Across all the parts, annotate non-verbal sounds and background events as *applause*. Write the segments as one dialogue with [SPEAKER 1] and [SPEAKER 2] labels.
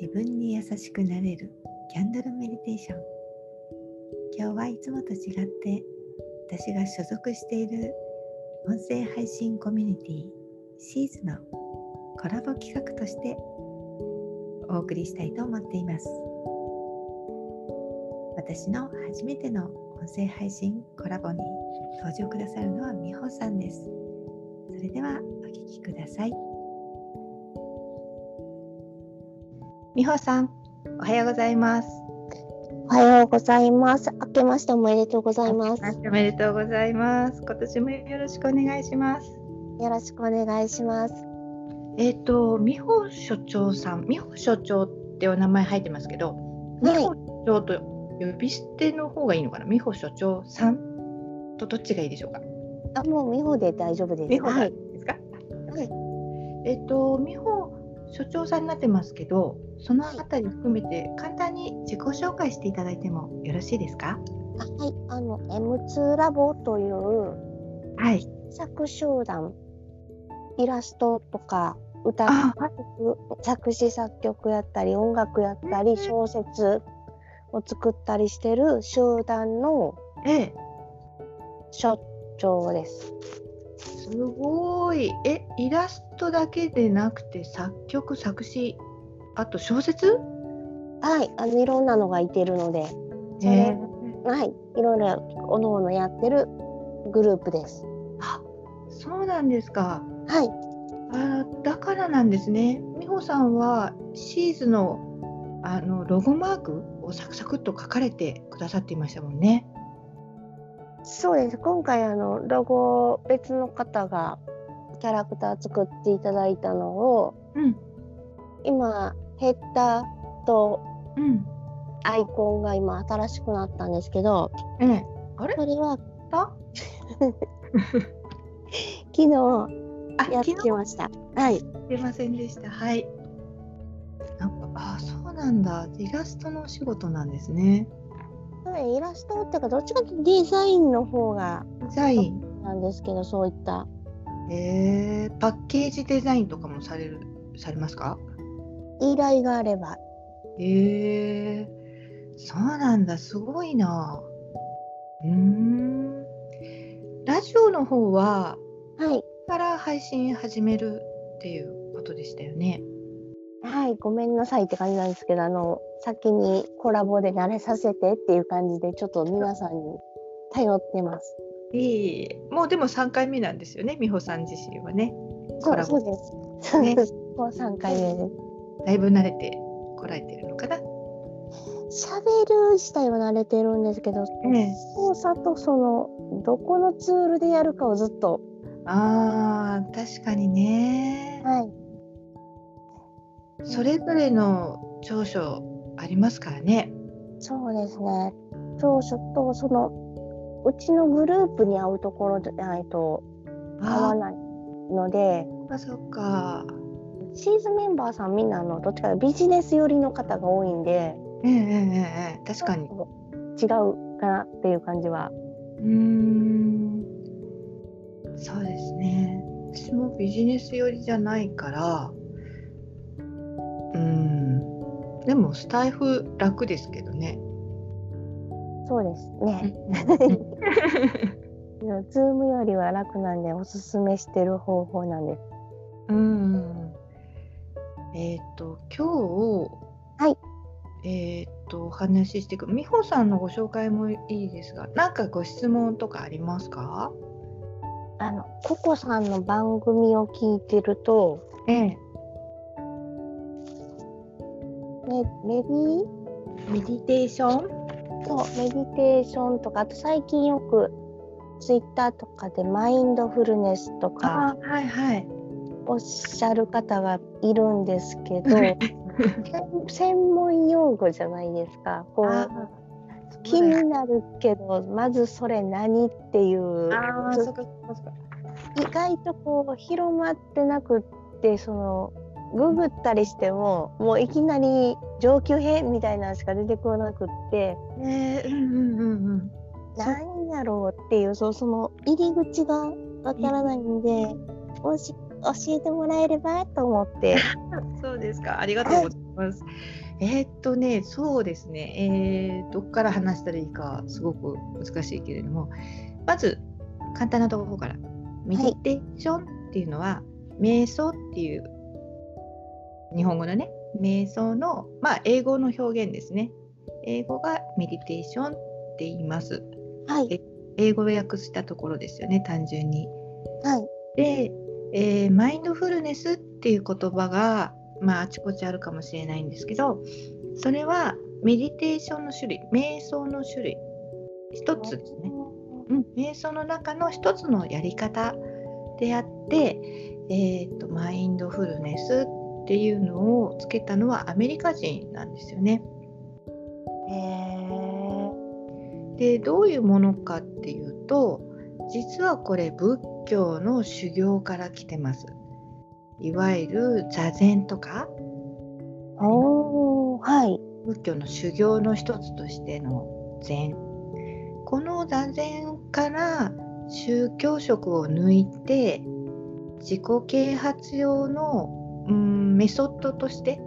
[SPEAKER 1] 自分に優しくなれるキャンドルメディテーション。今日はいつもと違って私が所属している音声配信コミュニティシーズのコラボ企画としてお送りしたいと思っています。私の初めての音声配信コラボに登場くださるのはみほさんです。それではお聞きください。みほさんおはようございます
[SPEAKER 2] おはようございます。明けましておめでとうございます。
[SPEAKER 1] おめでとうございます今年もよろしくお願いします
[SPEAKER 2] よろしくお願いします。
[SPEAKER 1] えっ、と美穂所長さん美穂所長ってお名前入ってますけど美
[SPEAKER 2] はい
[SPEAKER 1] 穂所長と呼び捨ての方がいいのかな？美穂所長さん？とどっちがいいでしょうか？
[SPEAKER 2] あ、もう美穂で大丈夫です。
[SPEAKER 1] 美穂
[SPEAKER 2] はい。
[SPEAKER 1] ですか？
[SPEAKER 2] はい。
[SPEAKER 1] えっ、と美穂所長さんになってますけどそのあたり含めて簡単に自己紹介していただいてもよろしいですか？
[SPEAKER 2] あはい。あの M2 ラボという
[SPEAKER 1] はい
[SPEAKER 2] 作集団、イラストとか歌
[SPEAKER 1] あ
[SPEAKER 2] 作詞作曲やったり音楽やったり小説を作ったりしてる集団の
[SPEAKER 1] ええ
[SPEAKER 2] 所長です。
[SPEAKER 1] すごいえイラストだけでなくて作曲作詞あと小説？
[SPEAKER 2] はい。あのいろんなのがいてるので、それ
[SPEAKER 1] え
[SPEAKER 2] はい。いろいろおのおのやってるグループです。
[SPEAKER 1] あそうなんですか
[SPEAKER 2] はい。
[SPEAKER 1] あだからなんですね美穂さんはシーズのあのロゴマークをサクサクっと書かれてくださっていましたもんね
[SPEAKER 2] そうです。今回あのロゴ別の方がキャラクター作っていただいたのを
[SPEAKER 1] うん
[SPEAKER 2] 今ヘッダーと
[SPEAKER 1] うん。
[SPEAKER 2] アイコンが今新しくなったんですけど、
[SPEAKER 1] ええ。あれ？
[SPEAKER 2] それは
[SPEAKER 1] あ *laughs*
[SPEAKER 2] 昨日
[SPEAKER 1] あ
[SPEAKER 2] やってました。はい。
[SPEAKER 1] 日すいませんでした。はい。なんかあそうなんだ。イラストのお仕事なんですね。
[SPEAKER 2] はいイラストっていうかどっちかというとデザインの方が
[SPEAKER 1] デザイン？
[SPEAKER 2] なんですけど、そういった。
[SPEAKER 1] えー、パッケージデザインとかもされるされますか？
[SPEAKER 2] 依頼があれば、
[SPEAKER 1] へえそうなんだすごいなうーんラジオの方は
[SPEAKER 2] はい。
[SPEAKER 1] から配信始めるっていうことでしたよね
[SPEAKER 2] はい、ごめんなさいって感じなんですけど、あの、先にコラボで慣れさせてっていう感じで、ちょっと皆さんに頼ってます。
[SPEAKER 1] いいえもうでも3回目なんですよね美穂さん自身はねコラボ
[SPEAKER 2] そうそうです。そう
[SPEAKER 1] ね
[SPEAKER 2] です。*laughs* もう3回目です。
[SPEAKER 1] だいぶ慣れてこられてるのかな？
[SPEAKER 2] 喋る自体は慣れてるんですけど、
[SPEAKER 1] ええ。
[SPEAKER 2] 操作とその、どこのツールでやるかをずっと、
[SPEAKER 1] あー確かにね。
[SPEAKER 2] はい。
[SPEAKER 1] それぞれの長所ありますからね。
[SPEAKER 2] そうですね。長所と、その、うちのグループに合うところじゃないと合わ
[SPEAKER 1] あ
[SPEAKER 2] ないので、
[SPEAKER 1] あそっか
[SPEAKER 2] シーズンメンバーさんみんなあのどっちかビジネス寄りの方が多いんで、
[SPEAKER 1] ええええええ確かに。
[SPEAKER 2] 違うかなっていう感じは。
[SPEAKER 1] うーん。そうですね。私もビジネス寄りじゃないから。うん。でもスタイフ楽ですけどね。
[SPEAKER 2] そうですね。*laughs* ズームよりは楽なんでおすすめしてる方法なんで。す。
[SPEAKER 1] うんえっ、と今日
[SPEAKER 2] はい。
[SPEAKER 1] えっ、とお話ししていく美穂さんのご紹介もいいですが何かご質問とかありますか？
[SPEAKER 2] あのココさんの番組を聞いてると、
[SPEAKER 1] ええ。
[SPEAKER 2] メメディ？
[SPEAKER 1] メディテーション？
[SPEAKER 2] とメディテーションとかあと最近よくツイッターとかでマインドフルネスとか。
[SPEAKER 1] あはいはい
[SPEAKER 2] おっしゃる方がいるんですけど専 *laughs* 専門用語じゃないですか。こ
[SPEAKER 1] あ
[SPEAKER 2] う気になるけどまずそれ何っていう意外とこう広まってなくってそのググったりしてももういきなり上級編みたいなのしか出てこなくって
[SPEAKER 1] ねえうんうんうんうん。
[SPEAKER 2] 何やろうっていうそうその入り口がわからないんでもし教えてもらえればと思って *laughs*
[SPEAKER 1] そうですか。ありがとうございます。えー、っとね、そうですね、えー、どこから話したらいいか、すごく難しいけれども、まず、簡単なところから、メディテーションっていうのは、はい、瞑想っていう、日本語のね、瞑想の、まあ、英語の表現ですね。英語がメディテーションって言います。
[SPEAKER 2] はい。
[SPEAKER 1] 英語を訳したところですよね、単純に。
[SPEAKER 2] はい。
[SPEAKER 1] で、えー、マインドフルネスっていう言葉が、まあ、あちこちあるかもしれないんですけどそれはメディテーションの種類瞑想の種類。一つですね、うん、瞑想の中の一つのやり方であって、えーと、マインドフルネスっていうのをつけたのはアメリカ人なんですよね。でどういうものかっていうと実はこれ仏教の修行から来てます。いわゆる座禅とか、
[SPEAKER 2] おはい、
[SPEAKER 1] 仏教の修行の一つとしての禅この座禅から宗教色を抜いて自己啓発用の、うん、メソッドとして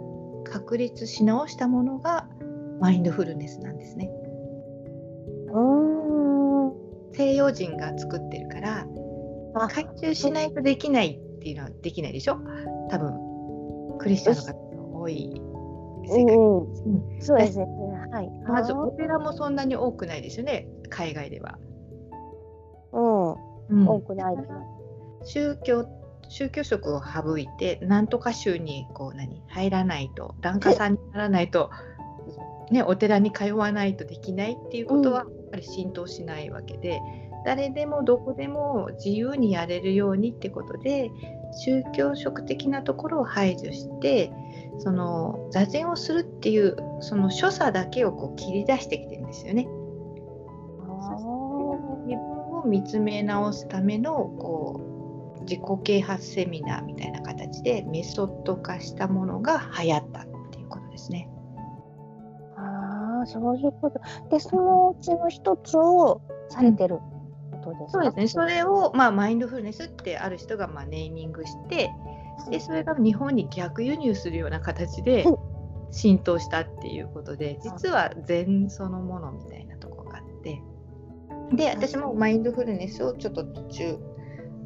[SPEAKER 1] 確立し直したものがマインドフルネスなんですね。西洋人が作ってるから回収しないとできないっていうのはできないでしょ？多分。クリスチャンの方の多い世界、うん
[SPEAKER 2] うん、そうですね、はい、
[SPEAKER 1] まずお寺もそんなに多くないですよね海外では。
[SPEAKER 2] うん、うん、多くない
[SPEAKER 1] 宗教宗教色を省いて何とか宗にこう何入らないと檀家さんにならないと、*laughs* ね、お寺に通わないとできないっていうことはやっぱり浸透しないわけで、誰でもどこでも自由にやれるようにってことで宗教色的なところを排除してその座禅をするっていうその所作だけをこう切り出してきてるんですよね。自分を見つめ直すためのこう自己啓発セミナーみたいな形でメソッド化したものが流行ったっていうことですね。
[SPEAKER 2] ああそういうこと。でそのうちの一つをされてる。うん
[SPEAKER 1] ことですそうですね。それを、まあ、マインドフルネスってある人がまあネーミングして、でそれが日本に逆輸入するような形で浸透したっていうことで、実は禅そのものみたいなとこがあって、で、私もマインドフルネスをちょっと途中、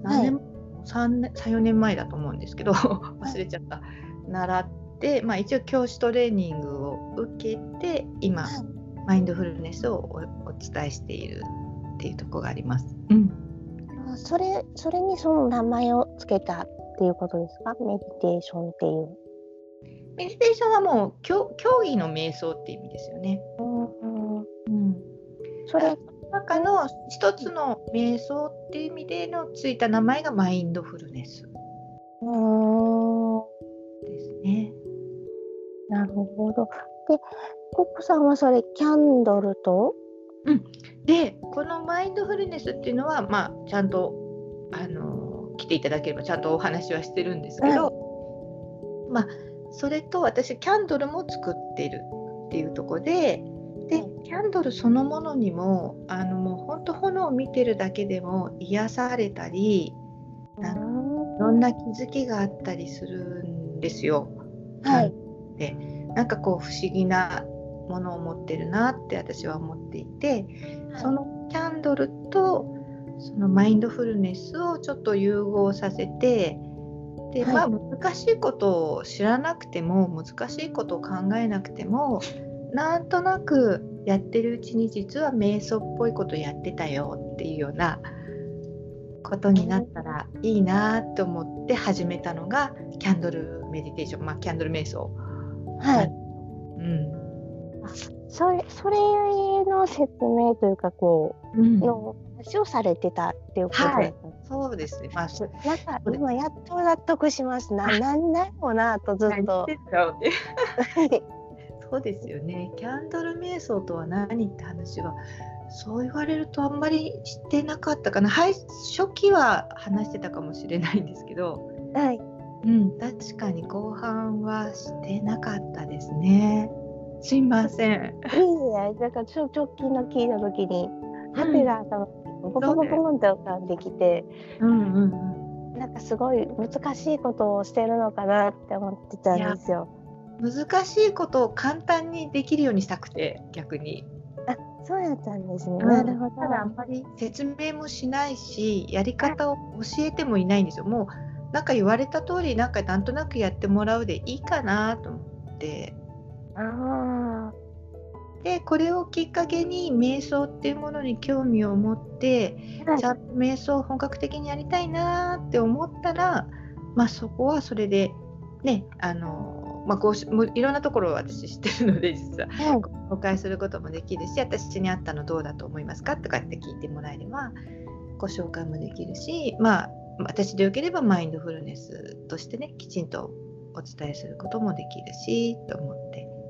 [SPEAKER 1] 何年、はい、3, 4年前だと思うんですけど、*laughs* 忘れちゃった、習って、まあ、一応教師トレーニングを受けて、今、マインドフルネスをお伝えしているっていうとこがあります。うん、
[SPEAKER 2] それそれにその名前をつけたっていうことですか？メディテーションっていう。
[SPEAKER 1] メディテーションはもう競競技の瞑想っていう意味ですよね。うん、うん、それ中の一つの瞑想っていう意味でのついた名前がマインドフルネス。
[SPEAKER 2] うん
[SPEAKER 1] ですね。
[SPEAKER 2] なるほど。で、コップさんはそれキャンドルと？
[SPEAKER 1] うん、でこのマインドフルネスっていうのは、まあ、ちゃんとあの来ていただければちゃんとお話はしてるんですけど、うん、まあ、それと私キャンドルも作ってるっていうとこででキャンドルそのものにもあのもう本当炎を見てるだけでも癒されたりあのいろんな気づきがあったりするんですよ。
[SPEAKER 2] はい、
[SPEAKER 1] でなんかこう不思議なものを持ってるなって私は思っていて、そのキャンドルとそのマインドフルネスをちょっと融合させてで、まあ、難しいことを知らなくても難しいことを考えなくてもなんとなくやってるうちに実は瞑想っぽいことやってたよっていうようなことになったらいいなと思って始めたのがキャンドルメディテーション、まあ、キャンドル瞑想。
[SPEAKER 2] はい、うん、それそれの説明というかこう、うん、の話をされてたっていうこと
[SPEAKER 1] はい、そうですね。まあ、
[SPEAKER 2] なんか今やっと納得します。ななんだろうなとずっと。
[SPEAKER 1] そうですよね。キャンドル瞑想とは何って話はそう言われるとあんまりしてなかったかな。はい、初期は話してたかもしれないんですけど、
[SPEAKER 2] はい、
[SPEAKER 1] うん、確かに後半はしてなかったですね。すいません。いい
[SPEAKER 2] ね。だからちょ直近の聞いた時に、ハテが頭にポコポコポンって浮かんできて、
[SPEAKER 1] うんうんうん、
[SPEAKER 2] なんかすごい難しいことをしてるのかなって思ってたんですよ。
[SPEAKER 1] 難しいことを簡単にできるようにしたくて逆に。
[SPEAKER 2] あそうやったんですね。
[SPEAKER 1] うん
[SPEAKER 2] なるほど。
[SPEAKER 1] ただあんまり説明もしないしやり方を教えてもいないんですよ。もうなんか言われた通りなんかなんとなくやってもらうでいいかなと思って。
[SPEAKER 2] あ
[SPEAKER 1] でこれをきっかけに瞑想っていうものに興味を持って
[SPEAKER 2] あ。はい
[SPEAKER 1] ちゃんと瞑想を本格的にやりたいなって思ったら、まあ、そこはそれでねあの、まあ、こうしもういろんなところを私知ってるので実は
[SPEAKER 2] はい。
[SPEAKER 1] 紹介することもできるし私に合ったのどうだと思いますかとかって聞いてもらえればご紹介もできるしまあ私でよければマインドフルネスとしてねきちんとお伝えすることもできるしと思って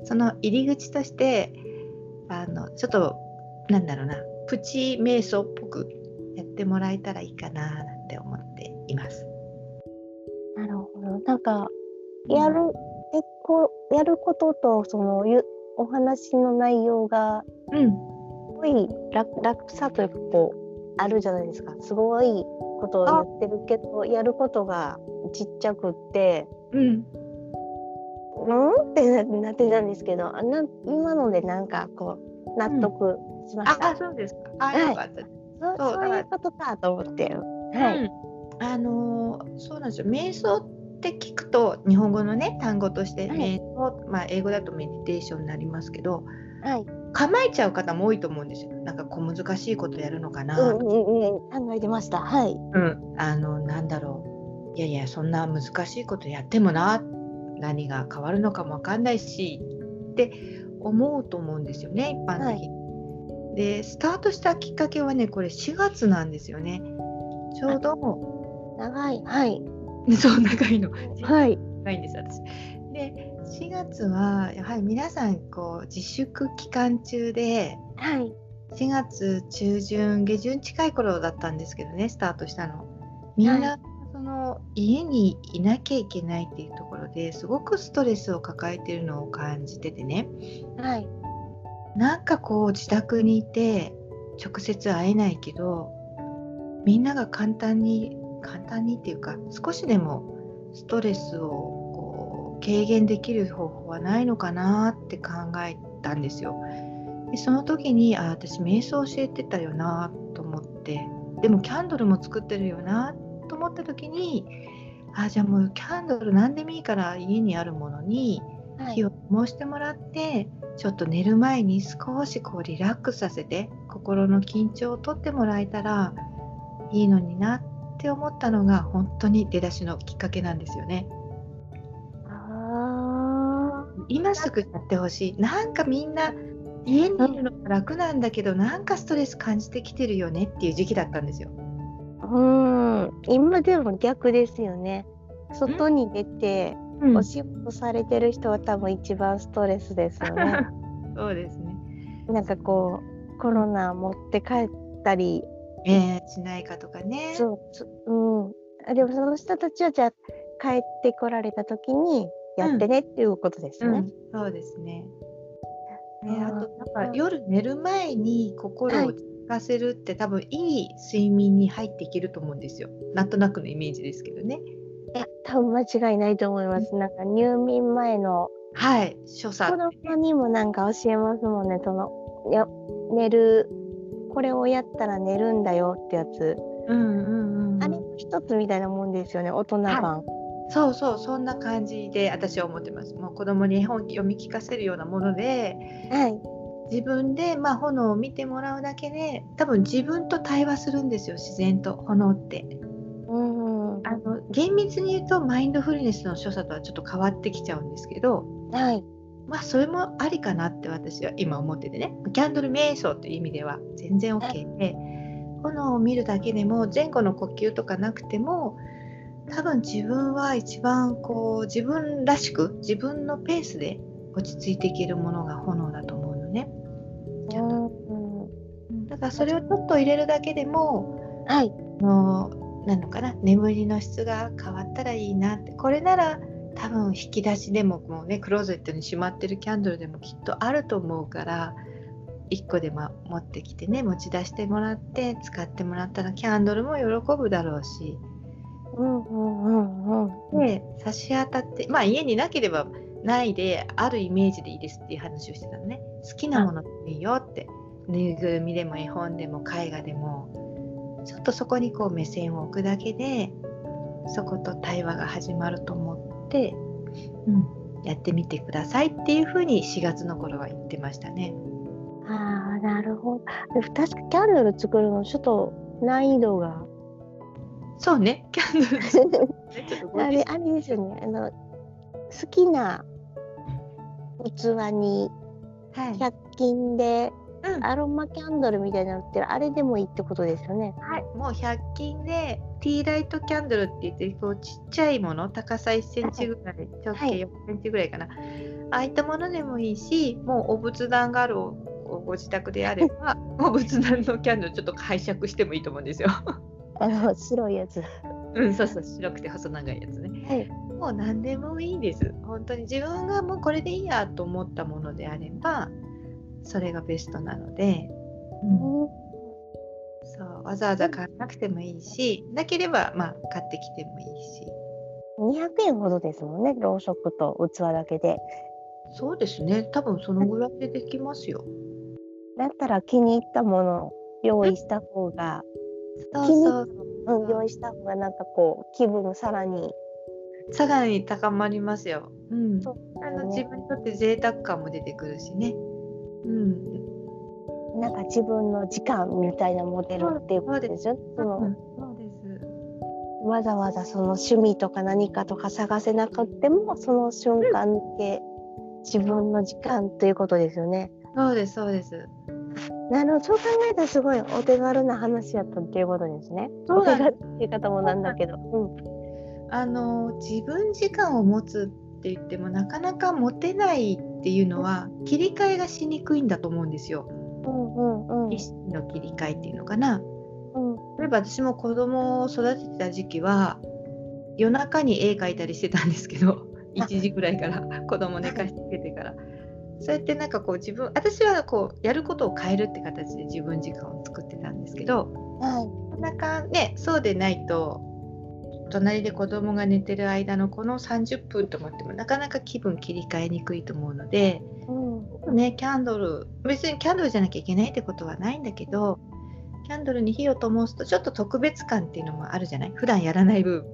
[SPEAKER 1] その入り口としてあのちょっとなんだろうなプチ瞑想っぽくやってもらえたらいいかななんて思っています。
[SPEAKER 2] なるほど。なんかやるえこうやることとそのゆお話の内容が
[SPEAKER 1] うん、
[SPEAKER 2] すごい楽楽さというかこうあるじゃないですか。すごいことを言ってるけどやることがちっちゃくって。
[SPEAKER 1] うん、
[SPEAKER 2] うん？ってななってたんですけどあな今のでなんかこう納得しました、
[SPEAKER 1] ああそうですか。あ、
[SPEAKER 2] はい。
[SPEAKER 1] よかった。
[SPEAKER 2] そ
[SPEAKER 1] そう
[SPEAKER 2] そういうことかと思ってはい、
[SPEAKER 1] うん、あのーそうなんですよ。瞑想って聞くと日本語のね単語として
[SPEAKER 2] はい。
[SPEAKER 1] 瞑想、まあ、英語だとメディテーションになりますけど
[SPEAKER 2] はい。
[SPEAKER 1] 構えちゃう方も多いと思うんですよ。なんか小難しいことやるのかな、
[SPEAKER 2] うんうんうん。考えてました。はい。
[SPEAKER 1] うん。あのなんだろう。いやいやそんな難しいことやってもな何が変わるのかもわかんないしって思うと思うんですよね一般的に。でスタートしたきっかけはねこれ4月なんですよね。ちょうど
[SPEAKER 2] 長いはい *laughs*
[SPEAKER 1] そう長いの
[SPEAKER 2] はい
[SPEAKER 1] 長いんです私。で4月はやはり皆さんこう自粛期間中で
[SPEAKER 2] はい
[SPEAKER 1] 4月中旬下旬近い頃だったんですけどねスタートしたの。みんな、
[SPEAKER 2] は
[SPEAKER 1] その家にいなきゃいけないっていうところですごくストレスを抱えているのを感じててね。
[SPEAKER 2] はい。
[SPEAKER 1] なんかこう自宅にいて直接会えないけどみんなが簡単に簡単にっていうか少しでもストレスをこう軽減できる方法はないのかなって考えたんですよ。でその時にあ私瞑想教えてたよなと思って。でもキャンドルも作ってるよなと思った時にあじゃあもうキャンドル何でもいいから家にあるものに
[SPEAKER 2] はい
[SPEAKER 1] 火を灯してもらってちょっと寝る前に少しこうリラックスさせて心の緊張を取ってもらえたらいいのになって思ったのが本当に出だしのきっかけなんですよね。
[SPEAKER 2] あ
[SPEAKER 1] 今すぐやってほしいなんかみんな家にいるのが楽なんだけどなんかストレス感じてきてるよねっていう時期だったんですよ。
[SPEAKER 2] ーうん。今でも逆ですよね。外に出て
[SPEAKER 1] うん。
[SPEAKER 2] お仕事されてる人は多分一番ストレスですよね。*laughs*
[SPEAKER 1] そうですね。
[SPEAKER 2] なんかこうコロナ持って帰ったり
[SPEAKER 1] えー、しないかとかね。
[SPEAKER 2] そうそうん。あでもその人たちはじゃあ帰ってこられた時にやってねっていうことですね。
[SPEAKER 1] うん、そうですね。ね、あとなんか夜寝る前に心
[SPEAKER 2] はい。
[SPEAKER 1] を落ち着かせるって、多分いい睡眠に入っていけると思うんですよ。なんとなくのイメージですけどね。
[SPEAKER 2] いや多分間違いないと思います。なんか入眠前の
[SPEAKER 1] はい、所作
[SPEAKER 2] 子供にもなんか教えますもんね。そのいや寝るこれをやったら寝るんだよってやつ。
[SPEAKER 1] うんうんうん。
[SPEAKER 2] あれの一つみたいなもんですよね。大人版。
[SPEAKER 1] そうそう、そんな感じで私は思ってます。もう子供に絵本読み聞かせるようなもので、
[SPEAKER 2] はい。
[SPEAKER 1] 自分でまあ炎を見てもらうだけで、多分自分と対話するんですよ、自然と炎って。
[SPEAKER 2] うん。は
[SPEAKER 1] あの厳密に言うとマインドフルネスの所作とはちょっと変わってきちゃうんですけど、
[SPEAKER 2] い。
[SPEAKER 1] まあそれもありかなって私は今思っててねキャンドル瞑想という意味では全然 OK で炎を見るだけでも前後の呼吸とかなくても多分自分は一番こう自分らしく自分のペースで落ち着いていけるものが炎だとのね
[SPEAKER 2] ん
[SPEAKER 1] だからそれをちょっと入れるだけでも
[SPEAKER 2] はい。
[SPEAKER 1] あのなのかな眠りの質が変わったらいいなって。これなら多分引き出しでももうねクローゼットにしまってるキャンドルでもきっとあると思うから1個でも持ってきてね持ち出してもらって使ってもらったらキャンドルも喜ぶだろうし。
[SPEAKER 2] うんうんうんうん。
[SPEAKER 1] で差し当たってまあ家になければないであるイメージでいいですっていう話をしてたのね。好きなものでもいいよって。ぬいぐるみでも絵本でも絵画でも。ちょっとそこにこう目線を置くだけでそこと対話が始まると思って、うん、やってみてくださいっていうふうに4月の頃は言ってましたね。
[SPEAKER 2] ああなるほど。確かキャンドル作るのちょっと難易度が。
[SPEAKER 1] そうね。キャンドル *laughs*
[SPEAKER 2] あれあれですよね。あの好きな器に100均でアロマキャンドルみたいなのってあれでもいいってことですよね。
[SPEAKER 1] はい、もう100均でティーライトキャンドルって言ってこうちっちゃいもの高さ1センチぐらい、直径4センチぐらいかな、ああいったものでもいいしもうお仏壇があるご自宅であれば *laughs* お仏壇のキャンドルちょっと拝借してもいいと思うんですよ。
[SPEAKER 2] あの白いやつ。
[SPEAKER 1] うん、そうそう白くて細長いやつね。はい、もう何でもいいです。本当に自分がもうこれでいいやと思ったものであれば。それがベストなので、うん、そうわざわざ買わなくてもいいしなければまあ買ってきてもいいし。
[SPEAKER 2] 200円ほどですもんねろうそくと器だけで。
[SPEAKER 1] そうですね。多分そのぐらいでできますよ。
[SPEAKER 2] だったら気に入ったものを用意した方が
[SPEAKER 1] そうそう
[SPEAKER 2] う。ん、用意した方がなんかこう気分さらに
[SPEAKER 1] さらに高まりますよ。うん、ね、あの自分にとって贅沢感も出てくるしね。
[SPEAKER 2] うん、なんか自分の時間みたいなモデルっていうことですよ。その、そうですわざわざその趣味とか何かとか探せなくてもその瞬間で自分の時間ということですよね。
[SPEAKER 1] そうですそうです。
[SPEAKER 2] なるほどそう考えたらすごいお手軽な話やったっていうことですね。お手軽っていう方もなんだけど。
[SPEAKER 1] うん、あの自分時間を持つって言ってもなかなか持てないっていうのは切り替えがしにくいんだと思うんですよ。うんうんうん、意識の切り替えっていうのかな。うん、例えば私も子供を育ててた時期は夜中に絵描いたりしてたんですけど1時ぐらいから子供寝かしつけてから。そうやってなんかこう自分私はこうやることを変えるって形で自分時間を作ってたんですけど、はい、なかなかねそうでないと隣で子供が寝てる間のこの30分と思ってもなかなか気分切り替えにくいと思うので、うん、ねキャンドル別にキャンドルじゃなきゃいけないってことはないんだけどキャンドルに火を灯すとちょっと特別感っていうのもあるじゃない？普段やらない分。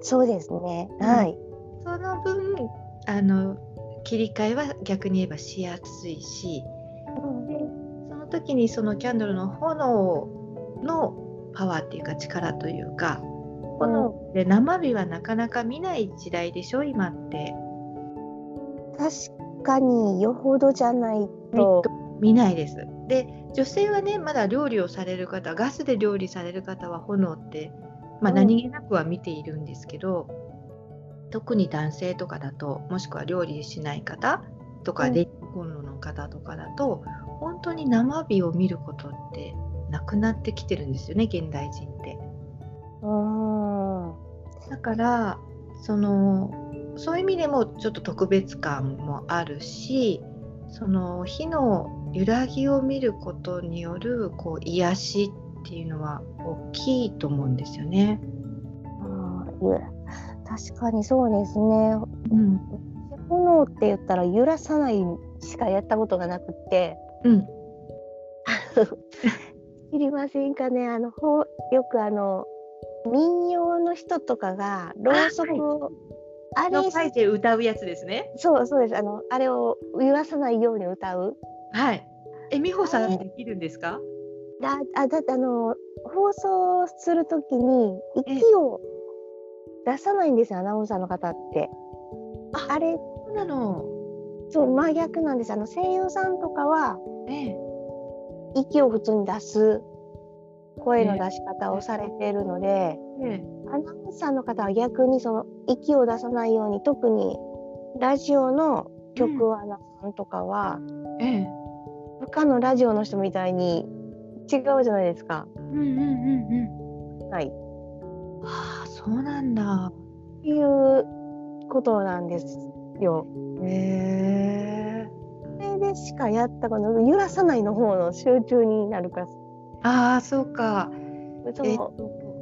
[SPEAKER 2] そうですね。はい、
[SPEAKER 1] その分あの切り替えは逆に言えばしやすいし、うん、その時にそのキャンドルの炎のパワーっていうか力というか炎で生火はなかなか見ない時代でしょ今って。
[SPEAKER 2] 確かによほどじゃないと。
[SPEAKER 1] 見ないです。で女性はねまだ料理をされる方ガスで料理される方は炎って、まあ、何気なくは見ているんですけど、うん、特に男性とかだともしくは料理しない方とか電気コンロの方とかだと、うん、本当に生火を見ることってなくなってきてるんですよね現代人って。だからそのそういう意味でもちょっと特別感もあるしその火の揺らぎを見ることによるこう癒しっていうのは大きいと思うんですよね。
[SPEAKER 2] あ確かにそうですね。うん、炎って言ったら揺らさないしかやったことがなくて。うん。*laughs* 知りませんかねあのほよくあの民謡の人とかがろうそくを
[SPEAKER 1] あれ書いて歌うやつですね。
[SPEAKER 2] そうそうです。あのあれを言わさないように歌う。
[SPEAKER 1] はい。え美穂さんできるんですか？
[SPEAKER 2] だあだってあの放送するときに息を出さないんですよアナウンサーの方って。
[SPEAKER 1] ああれそうなの。
[SPEAKER 2] そう真逆なんです。あの声優さんとかは、ええ、息を普通に出す声の出し方をされているので、ね、アナウンサーの方は逆にその息を出さないように特にラジオの局アナさんとかは、うん、他のラジオの人みたいに違うじゃないですか。うんうんうんうん。はい。
[SPEAKER 1] はあそうなんだ。
[SPEAKER 2] っていうことなんですよ。へ
[SPEAKER 1] え。
[SPEAKER 2] それでしかやったこと揺らさないの方の集中になるか
[SPEAKER 1] ああ、そうか。
[SPEAKER 2] その、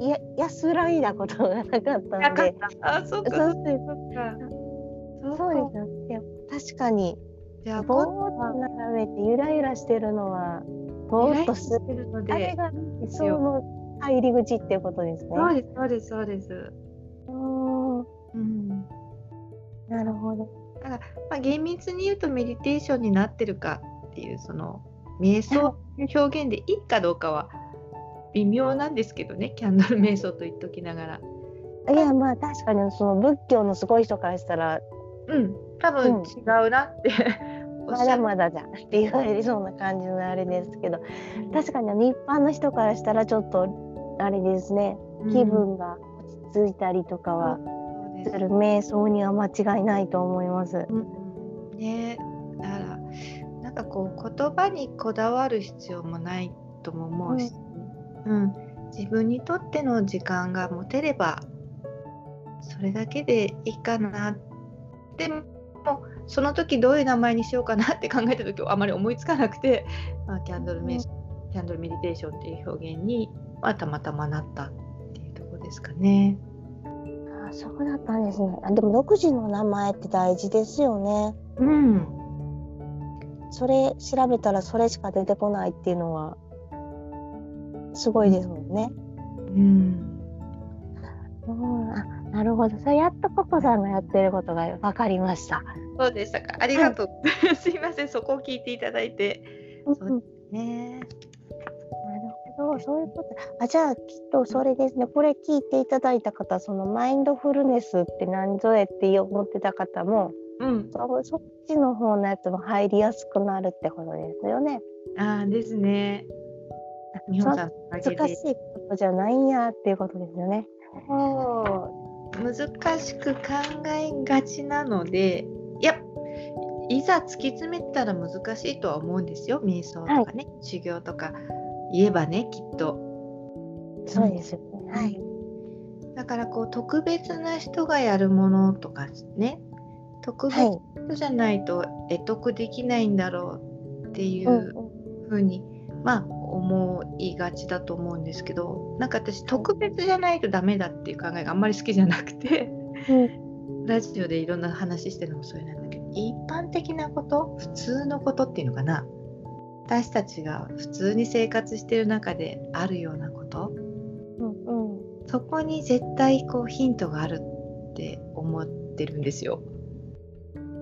[SPEAKER 2] や安らいだことがなかったので。
[SPEAKER 1] あ、そうか。そうそう。か。
[SPEAKER 2] そうですよ。確かにじゃあぼーっと並べてゆらゆらしてるのはぼーっとしてるのであれが理想の入り口っていうことですね。
[SPEAKER 1] そうですそうですそうです。
[SPEAKER 2] うん。なるほど。
[SPEAKER 1] だから、まあ、厳密に言うとメディテーションになってるかっていうその瞑想という表現でいいかどうかは微妙なんですけどねキャンドル瞑想と言っときながら。
[SPEAKER 2] いやまあ確かにその仏教のすごい人からしたら
[SPEAKER 1] うん多分違うなって、
[SPEAKER 2] うん、まだまだじゃんって言われそうな感じのあれですけど、確かに一般の人からしたらちょっとあれですね気分が落ち着いたりとかはする瞑想には間違いないと思います。
[SPEAKER 1] うん、ねかこう言葉にこだわる必要もないとも思うし、うん、うん、自分にとっての時間が持てればそれだけでいいかなでもその時どういう名前にしようかなって考えた時はあまり思いつかなくて、まあ、キャンドルメ、うん、キャンドルメディテーションっていう表現に、まあ、たまたまなったっていうとこですかね。
[SPEAKER 2] あそうだったんですね。あでも独自の名前って大事ですよね。
[SPEAKER 1] うん。
[SPEAKER 2] それ調べたらそれしか出てこないっていうのはすごいですもんね。
[SPEAKER 1] うん。
[SPEAKER 2] うん、あなるほど。それやっとココさんがやってることが分かりました。
[SPEAKER 1] そうでしたか。ありがとう。はい、すいません。そこを聞いていただいて。そうですね。
[SPEAKER 2] そうそういうことあじゃあきっとそれですねこれ聞いていただいた方そのマインドフルネスって何ぞえって思ってた方も、うん、そそっちの方のやつも入りやすくなるってことですよね。
[SPEAKER 1] あですね。
[SPEAKER 2] 日本さん難しいことじゃないんやっていうことですよね。
[SPEAKER 1] そう難しく考えがちなのでいやいざ突き詰めたら難しいとは思うんですよ瞑想とかね、はい、修行とか言えばねきっと。
[SPEAKER 2] そうですよね、はい、
[SPEAKER 1] だからこう特別な人がやるものとかね特別じゃないと得得できないんだろうっていうふうに、ん、まあ思いがちだと思うんですけどなんか私特別じゃないとダメだっていう考えがあんまり好きじゃなくて、うん、ラジオでいろんな話してるのもそれなんだけど一般的なこと普通のことっていうのかな。私たちが普通に生活してる中であるようなこと、うんうん、そこに絶対こうヒントがあるって思ってるんですよ。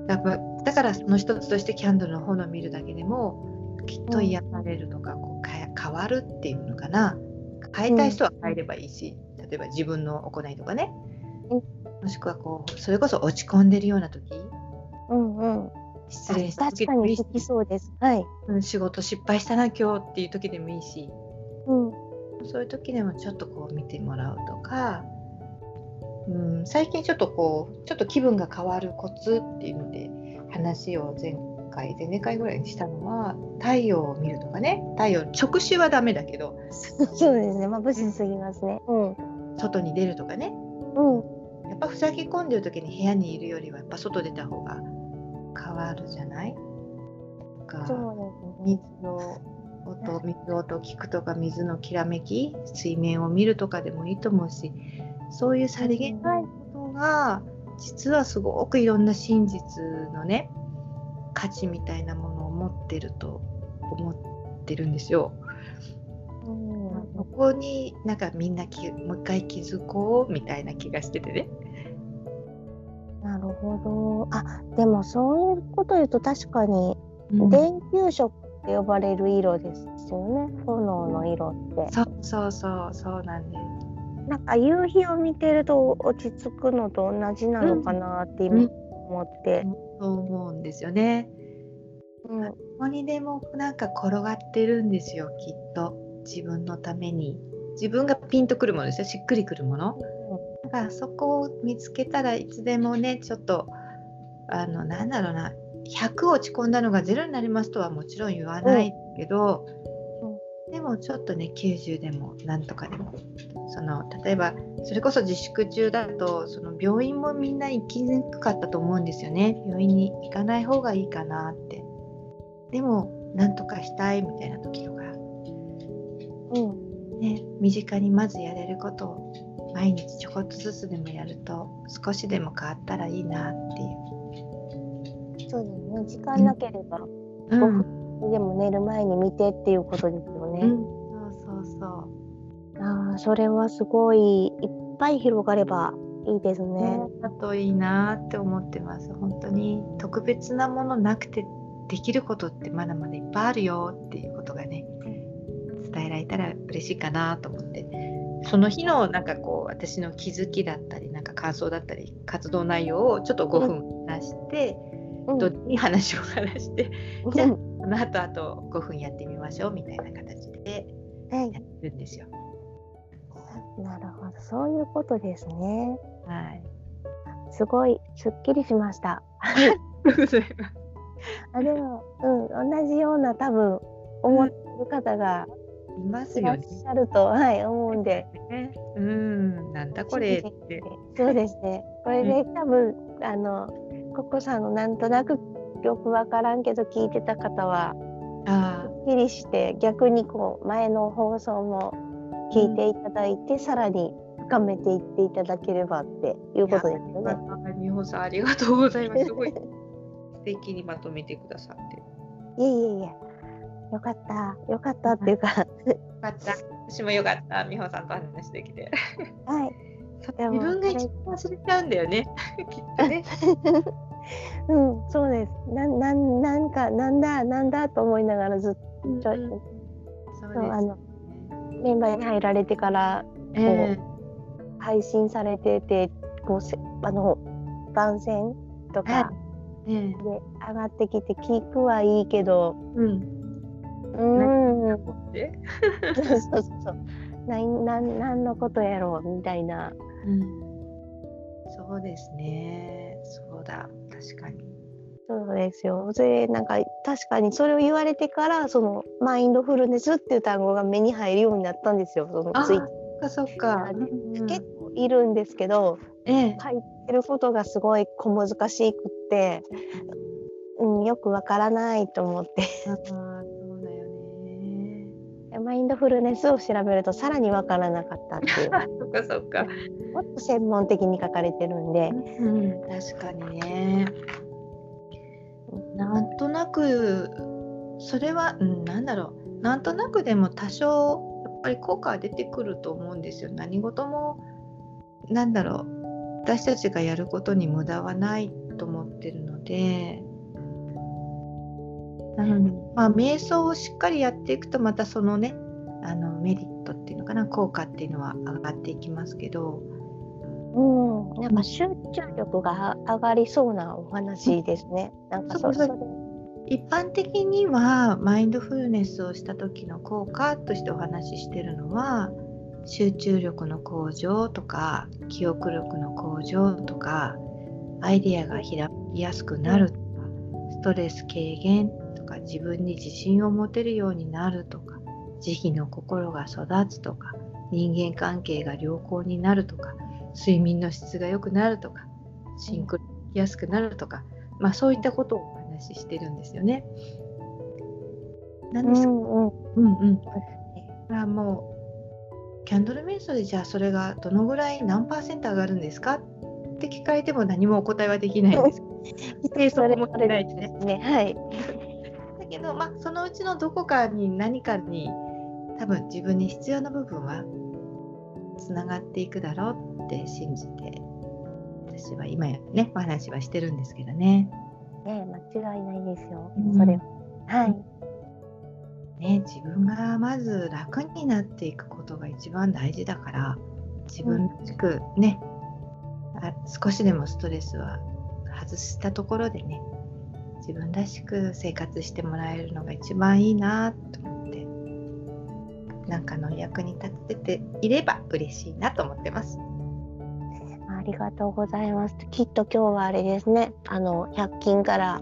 [SPEAKER 1] だからだからその一つとしてキャンドルの炎を見るだけでもきっと癒されるとか、こう変わるっていうのかな。変えたい人は変えればいいし、うん、例えば自分の行いとかね、うん、もしくはこうそれこそ落ち込んでるような時、
[SPEAKER 2] うんうん、失礼した時でもいいしそうです、はい、
[SPEAKER 1] うん、仕事失敗したな今日っていう時でもいいし、うん、そういう時でもちょっとこう見てもらうとか、うん、最近ちょっとこうちょっと気分が変わるコツっていうので話を前回前々回ぐらいにしたのは太陽を見るとかね。太陽直視はダメだけど。
[SPEAKER 2] そうですね。眩しすぎますね、う
[SPEAKER 1] ん、外に出るとかね、うん、やっぱ塞ぎ込んでる時に部屋にいるよりはやっぱ外出た方が変わるじゃない？か、水の音水音を聞くとか水のきらめき水面を見るとかでもいいと思うしそういうさりげないことが実はすごくいろんな真実のね価値みたいなものを持ってると思ってるんですよ。うん、そこになんかみんなきもう一回気づこうみたいな気がしててね。
[SPEAKER 2] なるほど。あでもそういうこと言うと確かに、電球色って呼ばれる色ですよね炎の色って。
[SPEAKER 1] そうそうそうそうなんです。
[SPEAKER 2] なんか夕日を見てると落ち着くのと同じなのかなって今思って。うんうん、
[SPEAKER 1] そう思うんですよね。うん、ここにでもなんか転がってるんですよきっと。自分のために。自分がピンとくるものですよ。しっくりくるもの、だからそこを見つけたらいつでもねちょっとあのなんだろうな。100落ち込んだのが0になりますとはもちろん言わないけど、うん、でもちょっとね90でもなんとかでも。その例えばそれこそ自粛中だとその病院もみんな行きにくかったと思うんですよね。病院に行かない方がいいかなって。でもなんとかしたいみたいな時とか、うん。ね、身近にまずやれることを毎日ちょこっとずつでもやると少しでも変わったらいいなっていう。
[SPEAKER 2] そうですね。時間なければ5分でも寝る前に見てっていうことですよね。うん、
[SPEAKER 1] そうそうそう
[SPEAKER 2] ああそれはすごいいっぱい広がればいいですね。
[SPEAKER 1] だといいなって思ってます。本当に特別なものなくてできることってまだまだいっぱいあるよっていうことがね伝えられたら嬉しいかなと思ってその日のなんかこう私の気づきだったりなんか感想だったり活動内容をちょっと5分話して、うん、どっちに話を話して、うん、じゃあその後あと5分やってみましょうみたいな形でやってるんですよ。
[SPEAKER 2] はい、なるほどそういうことですね。
[SPEAKER 1] はい。
[SPEAKER 2] すごいすっきりしました。あでも、うん、同じような多分思ってる方が
[SPEAKER 1] いますよね。
[SPEAKER 2] いらっしゃると、はい、思うんで。
[SPEAKER 1] うん、なんだこれって。
[SPEAKER 2] そうですね。これで、多分、あの、ココさんのなんとなくよくわからんけど聞いてた方は。あすっきりして逆にこう前の放送も聞いていただいて、うん、さらに深めていっていただければっていうことですよね。
[SPEAKER 1] 美穂さんありがとうございます。すごい素敵にまとめてくださって。
[SPEAKER 2] いえいえいえ。よかった、よかったっていうか。よかっ
[SPEAKER 1] た。私もよかった、美穂さんと話できて。
[SPEAKER 2] はい。*laughs*
[SPEAKER 1] 自分が一番忘れちゃうんだよね。*laughs* きっとね。*laughs*
[SPEAKER 2] うん、そうです。な、なん、なんか、なんだ、なんだと思いながらずっと。うん、そうそうあの。メンバーに入られてから、こう、えー、配信されてて、こう、せ、あの。番宣とか。えー、で、上がってきて、聞くはいいけど。うん。うん。そうそうそう。なんなんなんのことやろうみたいな。うん。
[SPEAKER 1] そうですね。そうだ確かに。
[SPEAKER 2] そうですよ。でなんか確かにそれを言われてからそのマインドフルネスっていう単語が目に入るようになったんですよ。そのツイッ
[SPEAKER 1] ター。そっか。
[SPEAKER 2] 結構いるんですけど、ええ、書いてることがすごい小難しくって、うん、よくわからないと思って。マインドフルネスを調べるとさらに分からなかったっていう。*laughs*
[SPEAKER 1] そっかそっか。
[SPEAKER 2] もっと専門的に書かれてるんで、
[SPEAKER 1] うん、確かにね。なんとなくそれは、うん、なんだろう。なんとなくでも多少やっぱり効果は出てくると思うんですよ。何事もなんだろう。私たちがやることに無駄はないと思ってるのでなので、まあ、瞑想をしっかりやっていくとまたそのねあのメリットっていうのかな効果っていうのは上がっていきますけど、
[SPEAKER 2] うん、なんか集中力が上がりそうなお話ですね。なんかそ
[SPEAKER 1] 一般的にはマインドフルネスをした時の効果としてお話ししてるのは集中力の向上とか記憶力の向上とかアイデアが開きやすくなるとかストレス軽減か自分に自信を持てるようになるとか慈悲の心が育つとか人間関係が良好になるとか睡眠の質が良くなるとかシンクロしやすくなるとか、まあ、そういったことをお話ししてるんですよね。何ですか、うんうん、うんうんまあ、もうキャンドル瞑想でじゃあそれがどのぐらい何パーセント上がるんですか？って聞かれても何もお答えはできないんです。*laughs*
[SPEAKER 2] 否そもしないですね。はい。
[SPEAKER 1] けど、まあ、そのうちのどこかに何かに多分自分に必要な部分はつながっていくだろうって信じて私は今やねお話はしてるんですけどね。
[SPEAKER 2] ね間違いないですよ、うん、それはい。
[SPEAKER 1] ね、自分がまず楽になっていくことが一番大事だから自分らしくね、うん、あ少しでもストレスは外したところでね自分らしく生活してもらえるのが一番いいなと思ってなんかの役に立てていれば嬉しいなと思ってます。
[SPEAKER 2] ありがとうございます。きっと今日はあれですね。あの100均から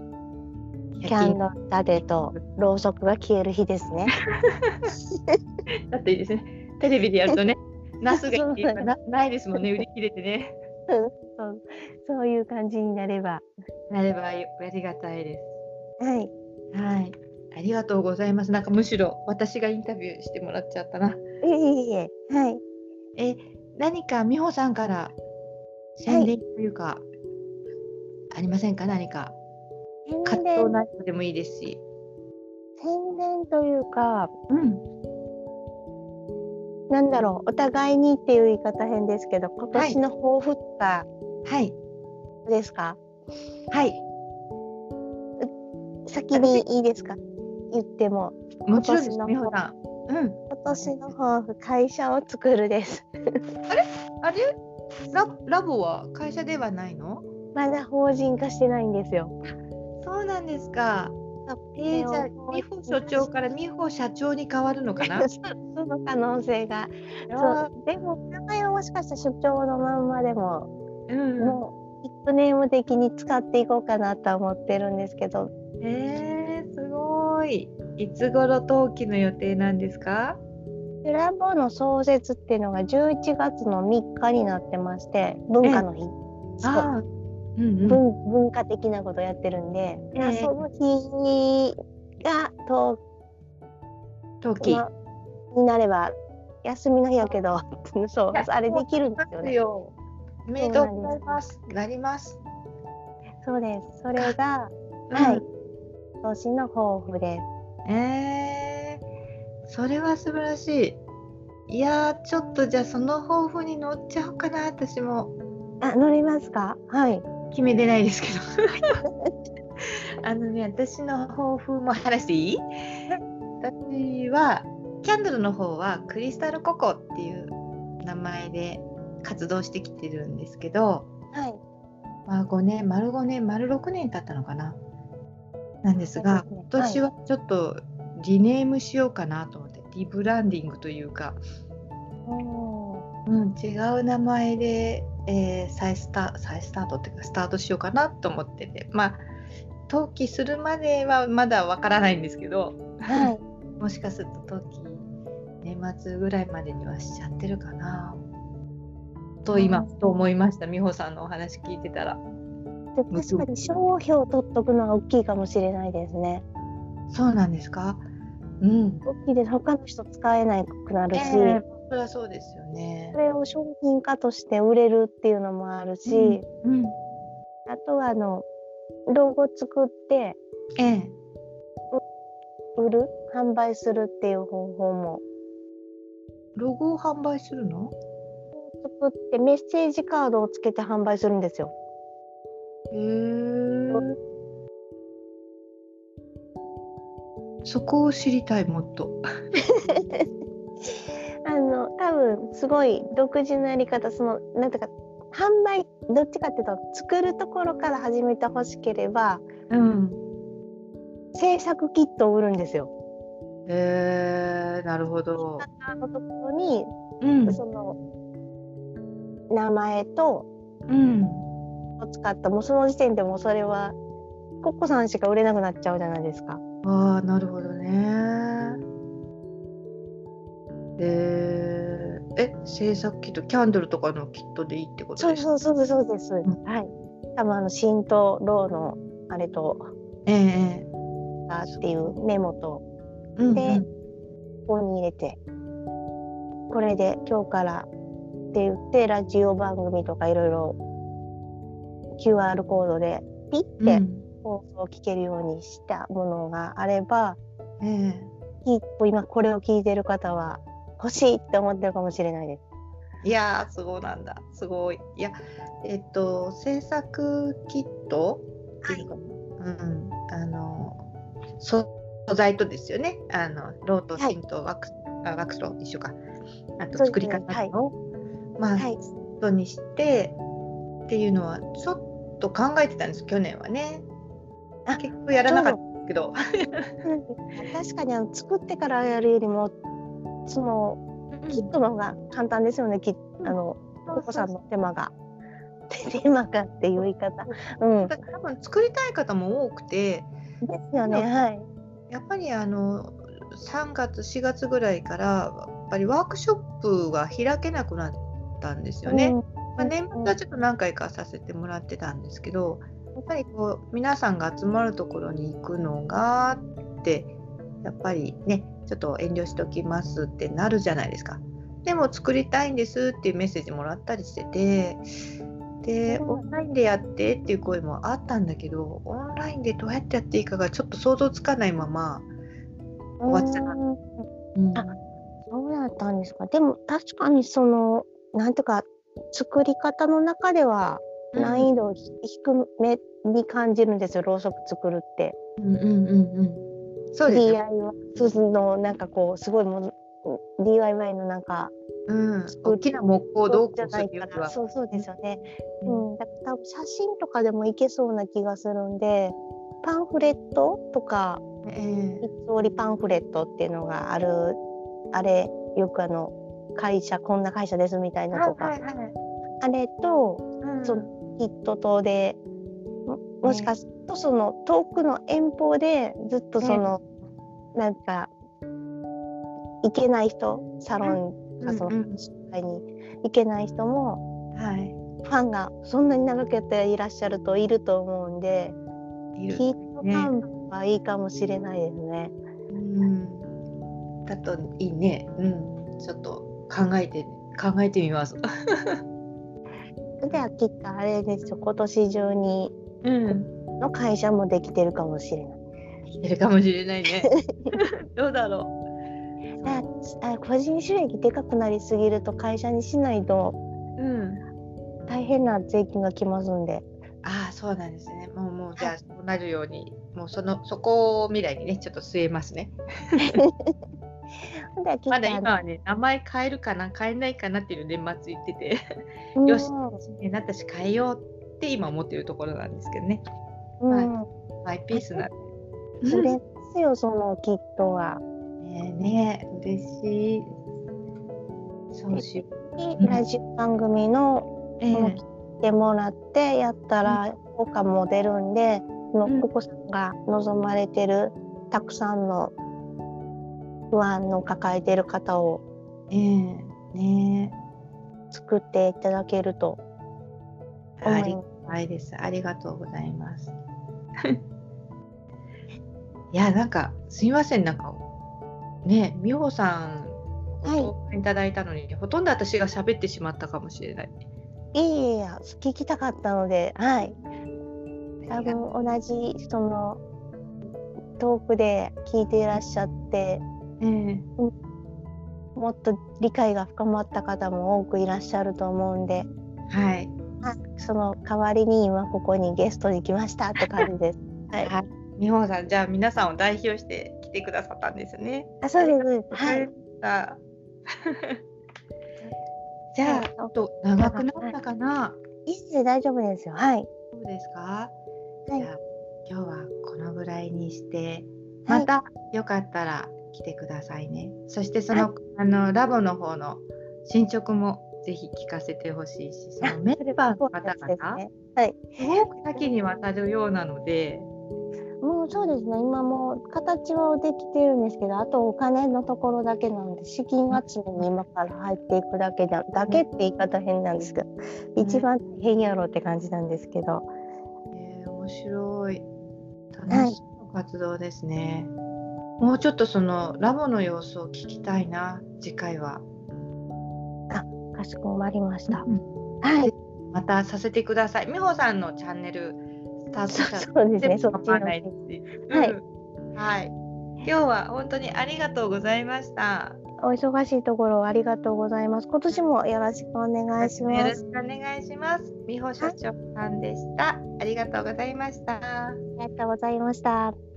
[SPEAKER 2] キャンドル立てとろうそくが消える日ですね。
[SPEAKER 1] だっていいですね。テレビでやるとね、*laughs* ナスがないですもんね、売り切れてね。
[SPEAKER 2] そうそういう感じになれば。
[SPEAKER 1] なればありがたいです。
[SPEAKER 2] はい。
[SPEAKER 1] はい。ありがとうございます。なんかむしろ私がインタビューしてもらっちゃったな。
[SPEAKER 2] いえいえはい。
[SPEAKER 1] え、何か美穂さんから宣伝というか、はい、ありませんか？何か。活動内容でもいいですし。
[SPEAKER 2] 宣伝というか、
[SPEAKER 1] うん、
[SPEAKER 2] なんだろうお互いにっていう言い方変ですけど今年の抱負とか、
[SPEAKER 1] はい、
[SPEAKER 2] ですか？
[SPEAKER 1] はい。
[SPEAKER 2] 先にいいですか？言っても。
[SPEAKER 1] もちろんです美穂さん。
[SPEAKER 2] うん、今年の抱負会社を作るです。
[SPEAKER 1] あれ？あれ？ララボは会社ではないの？
[SPEAKER 2] まだ法人化してないんですよ。
[SPEAKER 1] そうなんですかえー、じゃあ美穂所長から美穂社長に変わるのかな？
[SPEAKER 2] その可能性が。そうでも名前はもしかしたら所長のまんまでも、うん、もうニックネーム的に使っていこうかなと思ってるんですけど。
[SPEAKER 1] えー、すごい。いつ頃登記の予定なんですか？
[SPEAKER 2] ラボの創設っていうのが11月の3日になってまして文化の日。そううんうん、文文化的なことやってるんで、えー、その日が登
[SPEAKER 1] 登記、ま、
[SPEAKER 2] になれば休みの日やけど *laughs* そうあれできるんですよね。よ
[SPEAKER 1] おめでとうございます。なります。
[SPEAKER 2] そうです。それが、はい。今年の抱負です。
[SPEAKER 1] えー、それは素晴らしい。いやちょっとじゃあその抱負に乗っちゃおうかな私も。
[SPEAKER 2] あ乗りますか？はい
[SPEAKER 1] 決めてないですけど。*laughs* あのね私の抱負も話していい？私はキャンドルの方はクリスタルココっていう名前で活動してきてるんですけど、
[SPEAKER 2] はい、
[SPEAKER 1] まあ5年丸5年丸6年経ったのかな？なんですが、今年はちょっとリネームしようかなと思って、リブランディングというか、うん、違う名前で、えー、再スタ再スタートっていうかスタートしようかなと思っててまあ登記するまではまだわからないんですけど、
[SPEAKER 2] はい、*laughs*
[SPEAKER 1] もしかすると登記年末ぐらいまでにはしちゃってるかなと今と思いました美穂さんのお話聞いてたら。
[SPEAKER 2] で確かに商標を取っとくのが大きいかもしれないですね。
[SPEAKER 1] そうなんですか？うん。
[SPEAKER 2] 大きいです。他の人使えなくなるし。え
[SPEAKER 1] ー、それはそうですよね。
[SPEAKER 2] それを商品化として売れるっていうのもあるし、うん、うん、あとはあのロゴ作って、
[SPEAKER 1] ええ、
[SPEAKER 2] 売る販売するっていう方法も。
[SPEAKER 1] ロゴを販売するの？
[SPEAKER 2] 作ってメッセージカードをつけて販売するんですよ。
[SPEAKER 1] へえ。そこを知りたいもっと。*laughs*
[SPEAKER 2] あの多分すごい独自のやり方そのなんていうか販売どっちかっていうと作るところから始めてほしければ、
[SPEAKER 1] うん、
[SPEAKER 2] 制作キットを売るんですよ。
[SPEAKER 1] へえー、なるほど。
[SPEAKER 2] のところに、
[SPEAKER 1] うん、
[SPEAKER 2] その名前と、
[SPEAKER 1] うん、
[SPEAKER 2] を使ったもうその時点でもそれはコッコさんしか売れなくなっちゃうじゃないですか。
[SPEAKER 1] ああなるほどね。えー、え制作キットキャンドルとかのキットでいいってことです
[SPEAKER 2] か？そうそうそうそうです、うん、はい。多分あの浸透ローのあれと
[SPEAKER 1] ええ
[SPEAKER 2] ー、っていうメモと、
[SPEAKER 1] うんうん、
[SPEAKER 2] でここに入れてこれで今日からって言ってラジオ番組とかいろいろ QR コードでピッて放送を聞けるようにしたものがあれば、
[SPEAKER 1] うん、
[SPEAKER 2] 今これを聞いてる方は欲しいって思ってるかもしれないです。
[SPEAKER 1] いやそうなんだ。すごい。いやえっと制作キットっていうか、はい、うん。あの素材とですよね。あのローと芯とワックス、はい、ワックスと一緒か。あと作り方を、ねはい、まあ、はい、トにしてっていうのはちょっと考えてたんです。去年はね。結構やらなかったけど。
[SPEAKER 2] 確かにあの作ってからやるよりもそのキットの方が簡単ですよね、きあのお子さんの手間が。手間がっていう言い方。うん、多
[SPEAKER 1] 分作りたい方も多くて。
[SPEAKER 2] ですよね。はい。
[SPEAKER 1] やっぱりあの3月4月ぐらいからやっぱりワークショップが開けなくなったんですよね。うんまあ、年末はちょっと何回かさせてもらってたんですけど、やっぱりこう皆さんが集まるところに行くのがってやっぱりねちょっと遠慮しておきますってなるじゃないですか。でも作りたいんですっていうメッセージもらったりしててでオンラインでやってっていう声もあったんだけどオンラインでどうやってやっていいかがちょっと想像つかないまま終わってた。
[SPEAKER 2] うん、あそうだったんですか？でも確かにそのなんとか作り方の中では難易度低めに感じるんですよ、ろうそく作るって。うんうんうんうん。そうです DIY のなんかこうすごいも DIY のなんか
[SPEAKER 1] うん、大きな木工道具じゃない
[SPEAKER 2] からそうそうですよね、うん、うん、だから多分写真とかでもいけそうな気がするんでパンフレットとか、えー、三つ折りパンフレットっていうのがあるあれよくあの会社こんな会社ですみたいなとか、はいはいはい、あれと、うん、そのキット島でもしかするとその遠くの遠方でずっとその、うん、なんか行けない人サロンかその会に行けない人も、はい、ファンがそんなに長くやっていらっしゃるといると思うんで、ね、キットファンはいいかもしれないですね。うん、
[SPEAKER 1] だといいね。うん、ちょっと考えて考えてみます。*laughs*
[SPEAKER 2] ではきっとあれですよ。今年中にの会社もできてるかもしれない。
[SPEAKER 1] できてるかもしれないね。*laughs* どうだろう。
[SPEAKER 2] あ個人収益でかくなりすぎると会社にしないと、うん、大変な税金がきますんで。
[SPEAKER 1] ああそうなんですね。もうもうじゃあそうなるようにもうそのそこを未来にねちょっと据えますね。*laughs* まだ今はね名前変えるかな変えないかなっていう年末言っててよし、ね、なったし変えようって今思ってるところなんですけどね。うん、はい、マイピースな。
[SPEAKER 2] それですよそのきっとは。
[SPEAKER 1] ねね嬉しい。
[SPEAKER 2] そうしよう。ラジオ番組の、えー、来てもらってやったら効果も出るんで、うん、のお子さんが望まれてるたくさんの不安の抱えてる方を、えー、ね作っていただけると
[SPEAKER 1] ありがいです。ありがとうございます。いやなんかすみません。なんかね美穂さんごい。ただいたのに、はい、ほとんど私が喋ってしまったかもしれない。
[SPEAKER 2] いやいや聞きたかったのではい。多分同じその遠くで聞いていらっしゃって、えー、もっと理解が深まった方も多くいらっしゃると思うんで、はい、その代わりに今ここにゲストに来ましたって感じです。*laughs* はい、はい
[SPEAKER 1] 美穂さんじゃあ皆さんを代表して来てくださったんですね。
[SPEAKER 2] あそうです。はい。*laughs*
[SPEAKER 1] じゃあ、と長くなったかな？
[SPEAKER 2] いいです大丈夫ですよ。はい。
[SPEAKER 1] そうですか？はい、じゃあ今日はこのぐらいにして、またよかったら来てくださいね。そしてその、はい、あのラボの方の進捗もぜひ聞かせてほしいし、そのメンバーの方々、ね、はい、すごく多岐にわたるようなので。
[SPEAKER 2] もうそうですね。今も形はできてるんですけどあとお金のところだけなんで資金集めに今から入っていくだけだだけって言い方変なんですけど、一番変やろうって感じなんですけど。
[SPEAKER 1] えー、面白い。楽しい活動ですね、はい、もうちょっとそのラボの様子を聞きたいな次回は。
[SPEAKER 2] あかしこまりました。
[SPEAKER 1] うん、はいまたさせてください。美穂さんのチャンネル
[SPEAKER 2] スタートそうですね、そっちの。はい、
[SPEAKER 1] はい。今日は本当にありがとうございました。
[SPEAKER 2] お忙しいところありがとうございます。今年もよろしくお願いします。よろ
[SPEAKER 1] しくお願いします。美穂社長さんでした。ありがとうございました。あ
[SPEAKER 2] りがとうございました。